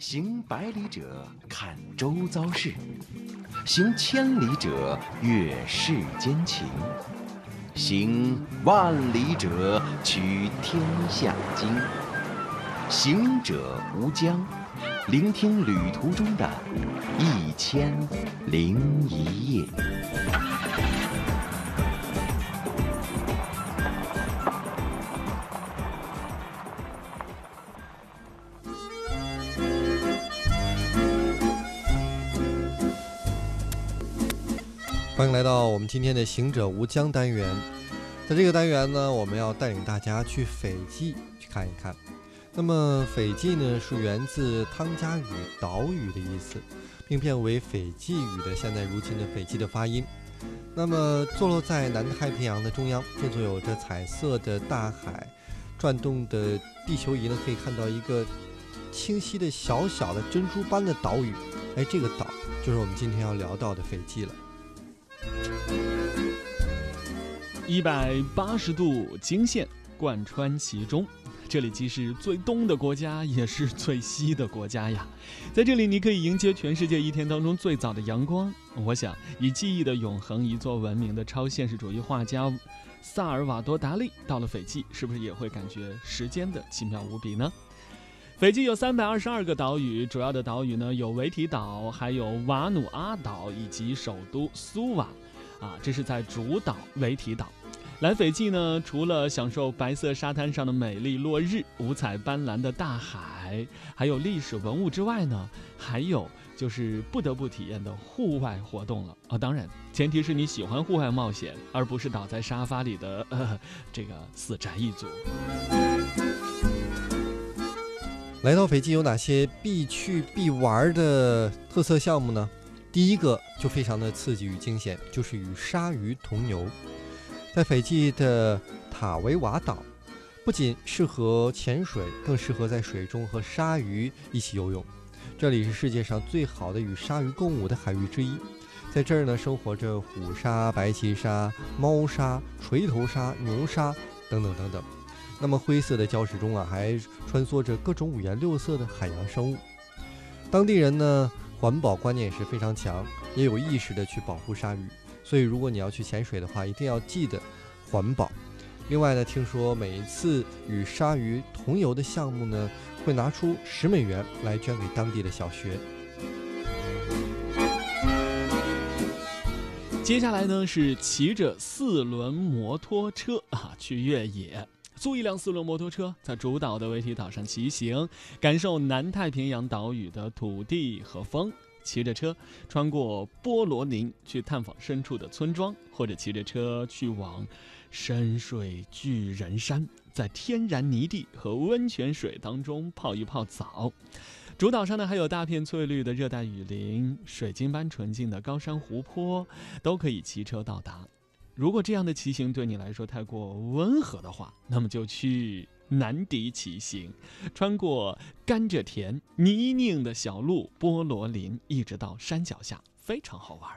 行百里者，看周遭事；行千里者，阅世间情；行万里者，取天下经。行者无疆，聆听旅途中的一千零一夜。欢迎来到我们今天的“行者无疆”单元。在这个单元呢，我们要带领大家去斐济去看一看。那么，斐济呢是源自汤加语“岛屿”的意思，并变为斐济语的现在如今的斐济的发音。那么，坐落在南太平洋的中央，这座有着彩色的大海、转动的地球仪呢，可以看到一个清晰的小小的珍珠般的岛屿。哎，这个岛就是我们今天要聊到的斐济了。一百八十度经线贯穿其中，这里既是最东的国家，也是最西的国家呀。在这里，你可以迎接全世界一天当中最早的阳光。我想，以记忆的永恒一座文明的超现实主义画家萨尔瓦多·达利到了斐济，是不是也会感觉时间的奇妙无比呢？斐济有三百二十二个岛屿，主要的岛屿呢有维提岛，还有瓦努阿岛以及首都苏瓦。啊，这是在主岛维提岛。来斐济呢，除了享受白色沙滩上的美丽落日、五彩斑斓的大海，还有历史文物之外呢，还有就是不得不体验的户外活动了啊！当然，前提是你喜欢户外冒险，而不是倒在沙发里的呃这个死宅一族。来到斐济有哪些必去必玩的特色项目呢？第一个就非常的刺激与惊险，就是与鲨鱼同游。在斐济的塔维瓦岛，不仅适合潜水，更适合在水中和鲨鱼一起游泳。这里是世界上最好的与鲨鱼共舞的海域之一。在这儿呢，生活着虎鲨、白鳍鲨、猫鲨、锤头鲨、牛鲨等等等等。那么灰色的礁石中啊，还穿梭着各种五颜六色的海洋生物。当地人呢，环保观念是非常强，也有意识的去保护鲨鱼。所以，如果你要去潜水的话，一定要记得环保。另外呢，听说每一次与鲨鱼同游的项目呢，会拿出十美元来捐给当地的小学。接下来呢，是骑着四轮摩托车啊去越野，租一辆四轮摩托车，在主岛的维提岛上骑行，感受南太平洋岛屿的土地和风。骑着车穿过波罗宁去探访深处的村庄，或者骑着车去往深水巨人山，在天然泥地和温泉水当中泡一泡澡。主岛上呢还有大片翠绿的热带雨林，水晶般纯净的高山湖泊，都可以骑车到达。如果这样的骑行对你来说太过温和的话，那么就去。南迪骑行，穿过甘蔗田、泥泞的小路、菠萝林，一直到山脚下，非常好玩。